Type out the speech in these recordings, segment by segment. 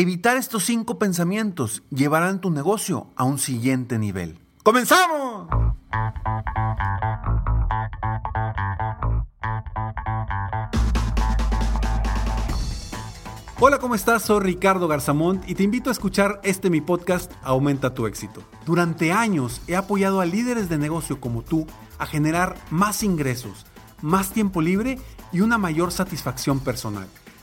Evitar estos cinco pensamientos llevarán tu negocio a un siguiente nivel. ¡Comenzamos! Hola, ¿cómo estás? Soy Ricardo Garzamont y te invito a escuchar este mi podcast Aumenta tu éxito. Durante años he apoyado a líderes de negocio como tú a generar más ingresos, más tiempo libre y una mayor satisfacción personal.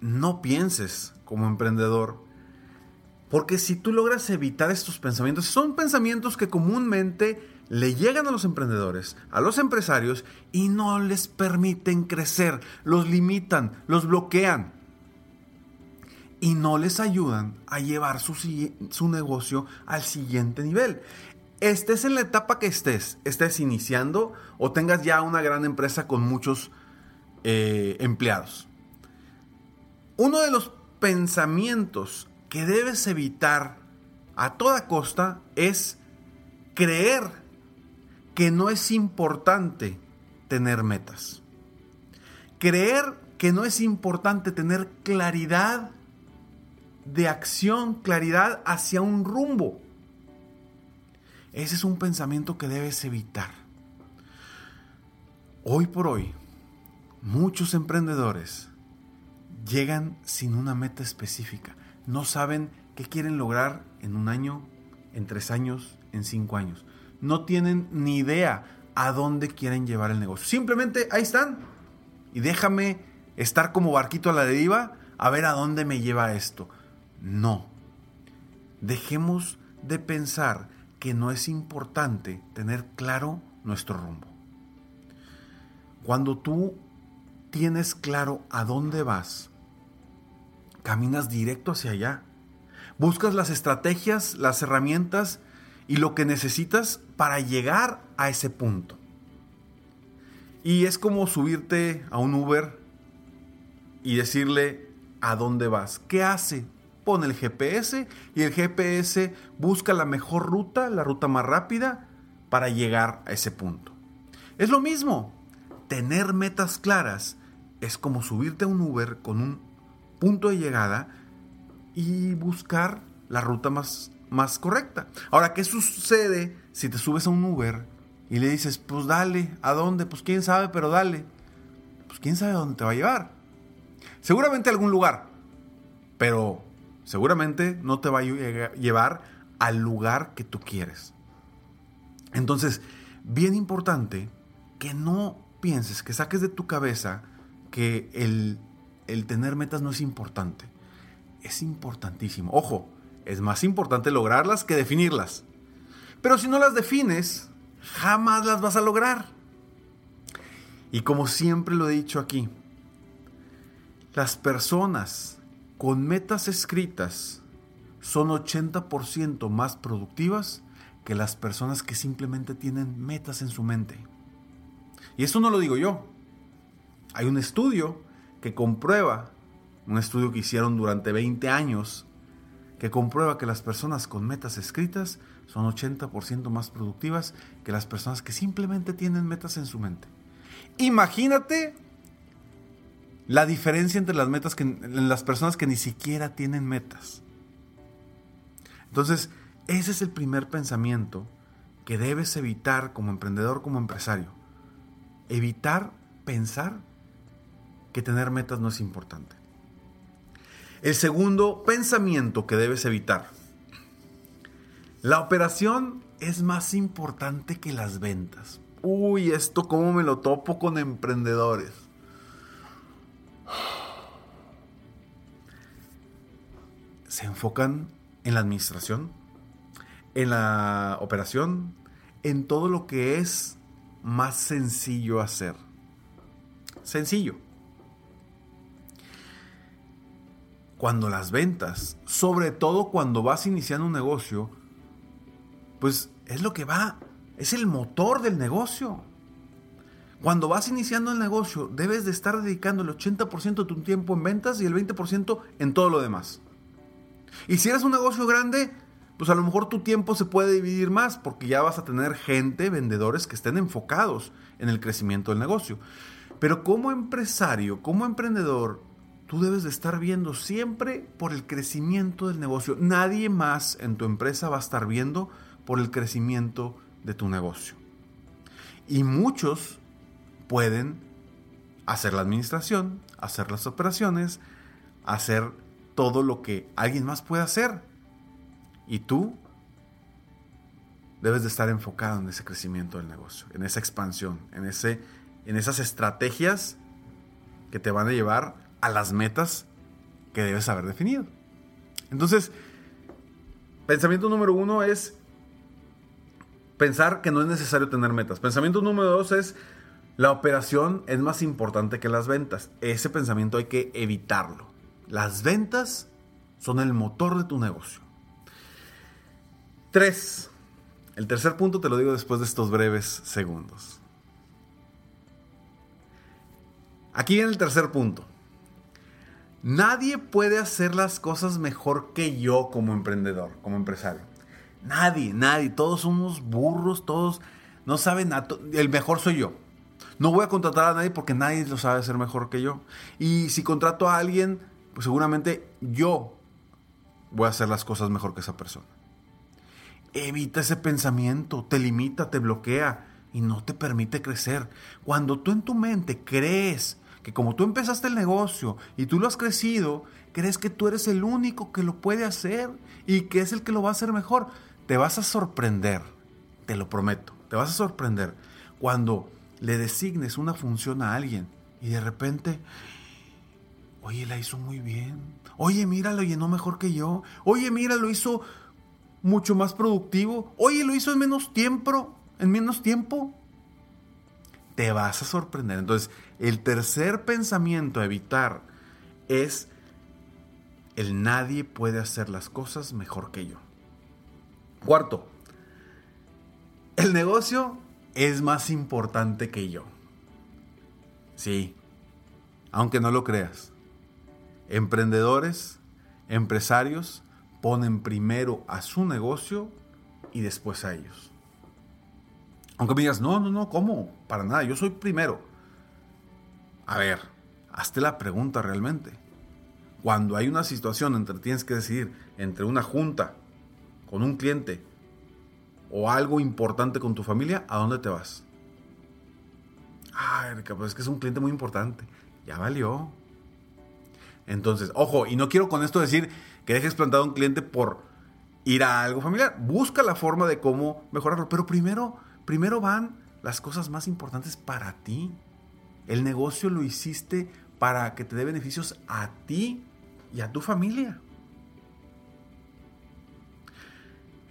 no pienses como emprendedor. Porque si tú logras evitar estos pensamientos, son pensamientos que comúnmente le llegan a los emprendedores, a los empresarios y no les permiten crecer, los limitan, los bloquean y no les ayudan a llevar su, negocio al siguiente nivel. Estés en la etapa que estés, estés iniciando o tengas ya una gran empresa con muchos eh, empleados. Uno de los pensamientos que debes evitar a toda costa es creer que no es importante tener metas. Creer que no es importante tener claridad de acción, claridad hacia un rumbo. Ese es un pensamiento que debes evitar. Hoy por hoy, muchos emprendedores llegan sin una meta específica. No saben qué quieren lograr en un año, en tres años, en cinco años no tienen ni idea a dónde quieren llevar el negocio. Simplemente ahí están. Y déjame estar como barquito a la deriva a ver a dónde me lleva esto. No. Dejemos de pensar que no es importante tener claro nuestro rumbo. Cuando tú tienes claro a dónde vas, caminas directo hacia allá. Buscas las estrategias, las herramientas y lo que necesitas para llegar a ese punto. Y es como subirte a un Uber y decirle a dónde vas. ¿Qué hace? Pone el GPS y el GPS busca la mejor ruta, la ruta más rápida para llegar a ese punto. Es lo mismo. Tener metas claras es como subirte a un Uber con un punto de llegada y buscar la ruta más más correcta. Ahora, ¿qué sucede si te subes a un Uber y le dices, pues dale, ¿a dónde? Pues quién sabe, pero dale. Pues quién sabe dónde te va a llevar. Seguramente a algún lugar, pero seguramente no te va a llevar al lugar que tú quieres. Entonces, bien importante que no pienses, que saques de tu cabeza que el, el tener metas no es importante. Es importantísimo. Ojo, es más importante lograrlas que definirlas. Pero si no las defines, jamás las vas a lograr. Y como siempre lo he dicho aquí, las personas con metas escritas son 80% más productivas que las personas que simplemente tienen metas en su mente. Y eso no lo digo yo. Hay un estudio que comprueba, un estudio que hicieron durante 20 años que comprueba que las personas con metas escritas son 80% más productivas que las personas que simplemente tienen metas en su mente. Imagínate la diferencia entre las metas que las personas que ni siquiera tienen metas. Entonces, ese es el primer pensamiento que debes evitar como emprendedor, como empresario. Evitar pensar que tener metas no es importante. El segundo pensamiento que debes evitar. La operación es más importante que las ventas. Uy, esto cómo me lo topo con emprendedores. Se enfocan en la administración, en la operación, en todo lo que es más sencillo hacer. Sencillo. Cuando las ventas, sobre todo cuando vas iniciando un negocio, pues es lo que va, es el motor del negocio. Cuando vas iniciando el negocio, debes de estar dedicando el 80% de tu tiempo en ventas y el 20% en todo lo demás. Y si eres un negocio grande, pues a lo mejor tu tiempo se puede dividir más porque ya vas a tener gente, vendedores que estén enfocados en el crecimiento del negocio. Pero como empresario, como emprendedor, tú debes de estar viendo siempre por el crecimiento del negocio. Nadie más en tu empresa va a estar viendo por el crecimiento de tu negocio. Y muchos pueden hacer la administración, hacer las operaciones, hacer todo lo que alguien más puede hacer. Y tú debes de estar enfocado en ese crecimiento del negocio, en esa expansión, en, ese, en esas estrategias que te van a llevar a las metas que debes haber definido. Entonces, pensamiento número uno es pensar que no es necesario tener metas. Pensamiento número dos es la operación es más importante que las ventas. Ese pensamiento hay que evitarlo. Las ventas son el motor de tu negocio. Tres. El tercer punto te lo digo después de estos breves segundos. Aquí viene el tercer punto. Nadie puede hacer las cosas mejor que yo como emprendedor, como empresario. Nadie, nadie. Todos somos burros, todos no saben. El mejor soy yo. No voy a contratar a nadie porque nadie lo sabe hacer mejor que yo. Y si contrato a alguien, pues seguramente yo voy a hacer las cosas mejor que esa persona. Evita ese pensamiento, te limita, te bloquea y no te permite crecer. Cuando tú en tu mente crees que como tú empezaste el negocio y tú lo has crecido, crees que tú eres el único que lo puede hacer y que es el que lo va a hacer mejor, te vas a sorprender, te lo prometo, te vas a sorprender cuando le designes una función a alguien y de repente, oye, la hizo muy bien, oye, mira, lo llenó mejor que yo, oye, mira, lo hizo mucho más productivo. Oye, lo hizo en menos tiempo, en menos tiempo. Te vas a sorprender. Entonces, el tercer pensamiento a evitar es el nadie puede hacer las cosas mejor que yo. Cuarto, el negocio es más importante que yo. Sí, aunque no lo creas. Emprendedores, empresarios, ponen primero a su negocio y después a ellos. Aunque me digas, no, no, no, ¿cómo? Para nada, yo soy primero. A ver, hazte la pregunta realmente. Cuando hay una situación entre tienes que decidir entre una junta con un cliente o algo importante con tu familia, ¿a dónde te vas? Ay, pues es que es un cliente muy importante. Ya valió. Entonces, ojo, y no quiero con esto decir que dejes plantado a un cliente por ir a algo familiar. Busca la forma de cómo mejorarlo. Pero primero, primero van las cosas más importantes para ti. El negocio lo hiciste para que te dé beneficios a ti y a tu familia.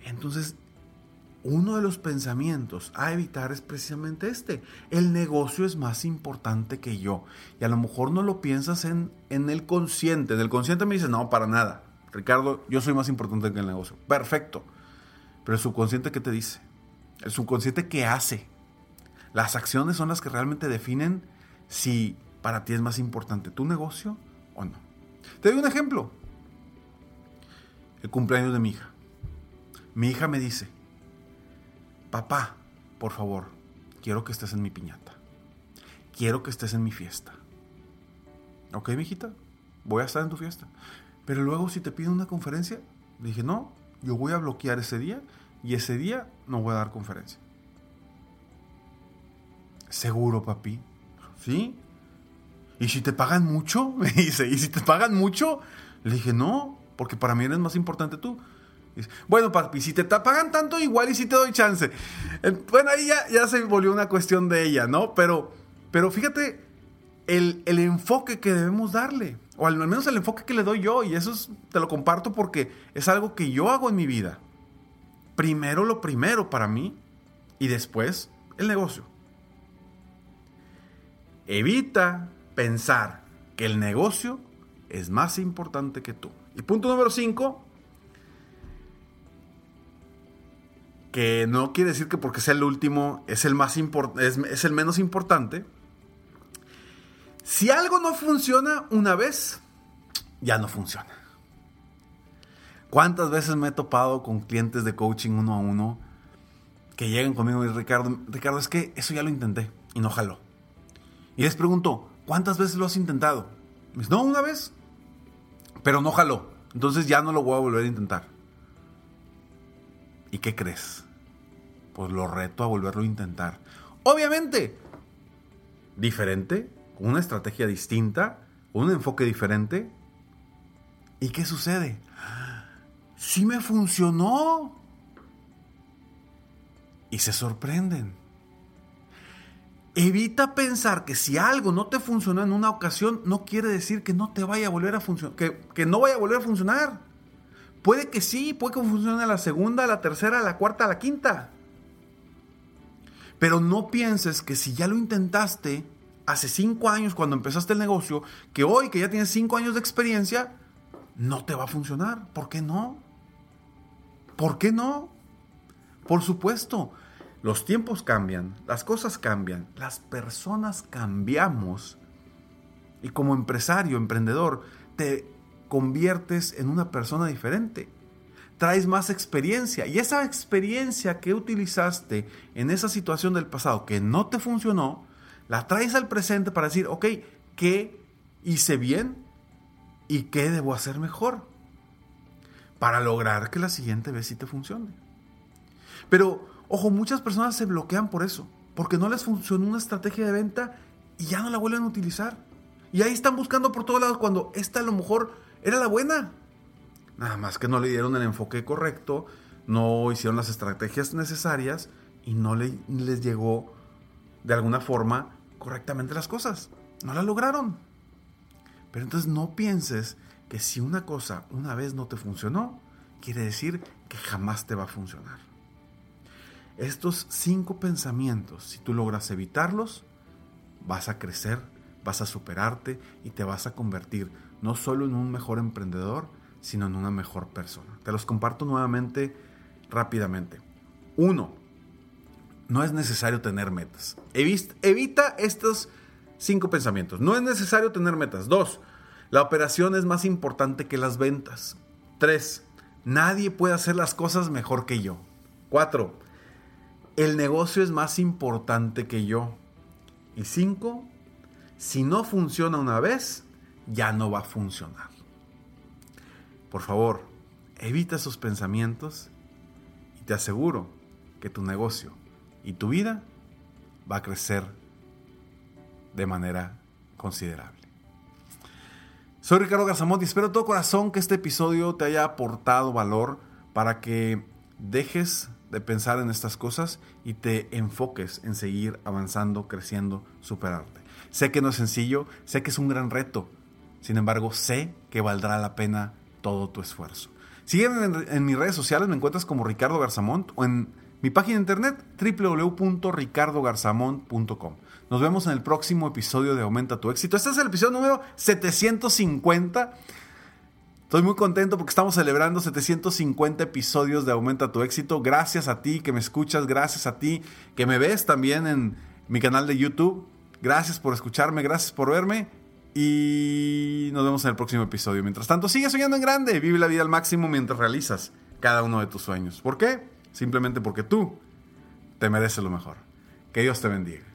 Entonces, uno de los pensamientos a evitar es precisamente este. El negocio es más importante que yo. Y a lo mejor no lo piensas en, en el consciente. En el consciente me dice, no, para nada. Ricardo, yo soy más importante que el negocio. Perfecto. Pero el subconsciente, ¿qué te dice? El subconsciente, ¿qué hace? Las acciones son las que realmente definen si para ti es más importante tu negocio o no. Te doy un ejemplo. El cumpleaños de mi hija. Mi hija me dice, papá, por favor, quiero que estés en mi piñata. Quiero que estés en mi fiesta. ¿Ok, mi hijita? Voy a estar en tu fiesta. Pero luego si te piden una conferencia, dije, no, yo voy a bloquear ese día y ese día no voy a dar conferencia. ¿Seguro, papi? ¿Sí? ¿Y si te pagan mucho? Me dice, ¿y si te pagan mucho? Le dije, no, porque para mí eres más importante tú. Bueno, papi, si te pagan tanto, igual y si te doy chance. Bueno, ahí ya, ya se volvió una cuestión de ella, ¿no? Pero, pero fíjate el, el enfoque que debemos darle o al menos el enfoque que le doy yo, y eso te lo comparto porque es algo que yo hago en mi vida. Primero lo primero para mí y después el negocio. Evita pensar que el negocio es más importante que tú. Y punto número 5, que no quiere decir que porque sea el último es el, más es, el menos importante. Si algo no funciona una vez, ya no funciona. ¿Cuántas veces me he topado con clientes de coaching uno a uno que llegan conmigo y Ricardo, Ricardo, es que eso ya lo intenté y no jaló? Y les pregunto, ¿cuántas veces lo has intentado? No, una vez, pero no jaló. Entonces ya no lo voy a volver a intentar. ¿Y qué crees? Pues lo reto a volverlo a intentar. Obviamente, diferente, con una estrategia distinta, un enfoque diferente. ¿Y qué sucede? Sí me funcionó. Y se sorprenden. Evita pensar que si algo no te funcionó en una ocasión, no quiere decir que no te vaya a volver a funcionar, que, no vaya a volver a funcionar. Puede que sí, puede que funcione la segunda, la tercera, la cuarta, la quinta. Pero no pienses que si ya lo intentaste hace cinco años cuando empezaste el negocio, que hoy que ya tienes cinco años de experiencia, no te va a funcionar. ¿Por qué no? ¿Por qué no? Por supuesto, los tiempos cambian, las cosas cambian, las personas cambiamos. Y como empresario, emprendedor, te conviertes en una persona diferente. Traes más experiencia y esa experiencia que utilizaste en esa situación del pasado que no te funcionó, la traes al presente para decir, ok, ¿qué hice bien y qué debo hacer mejor? Para lograr que la siguiente vez sí te funcione. Pero, ojo, muchas personas se bloquean por eso, porque no les funcionó una estrategia de venta y ya no la vuelven a utilizar. Y ahí están buscando por todos lados cuando esta a lo mejor era la buena. Nada más que no le dieron el enfoque correcto, no hicieron las estrategias necesarias y no le, les llegó de alguna forma correctamente las cosas. No las lograron. Pero entonces no pienses que si una cosa una vez no te funcionó, quiere decir que jamás te va a funcionar. Estos cinco pensamientos, si tú logras evitarlos, vas a crecer vas a superarte y te vas a convertir no solo en un mejor emprendedor, sino en una mejor persona. Te los comparto nuevamente rápidamente. Uno, no es necesario tener metas. Evita estos cinco pensamientos. No es necesario tener metas. Dos, la operación es más importante que las ventas. Tres, nadie puede hacer las cosas mejor que yo. Cuatro, el negocio es más importante que yo. Y cinco, si no funciona una vez, ya no va a funcionar. Por favor, evita esos pensamientos y te aseguro que tu negocio y tu vida va a crecer de manera considerable. Soy Ricardo Garzamont y espero de todo corazón que este episodio te haya aportado valor para que dejes de pensar en estas cosas y te enfoques en seguir avanzando, creciendo, superarte. Sé que no es sencillo, sé que es un gran reto. Sin embargo, sé que valdrá la pena todo tu esfuerzo. Sígueme en, mis redes sociales, me encuentras como Ricardo Garzamont o en mi página de internet www.ricardogarzamont.com. Nos vemos en el próximo episodio de Aumenta tu éxito. Este es el episodio número 750. Estoy muy contento porque estamos celebrando 750 episodios de Aumenta tu éxito. Gracias a ti que me escuchas, gracias a ti que me ves también en mi canal de YouTube. Gracias por escucharme, gracias por verme y nos vemos en el próximo episodio. Mientras tanto, sigue soñando en grande, vive la vida al máximo mientras realizas cada uno de tus sueños. ¿Por qué? Simplemente porque tú te mereces lo mejor. Que Dios te bendiga.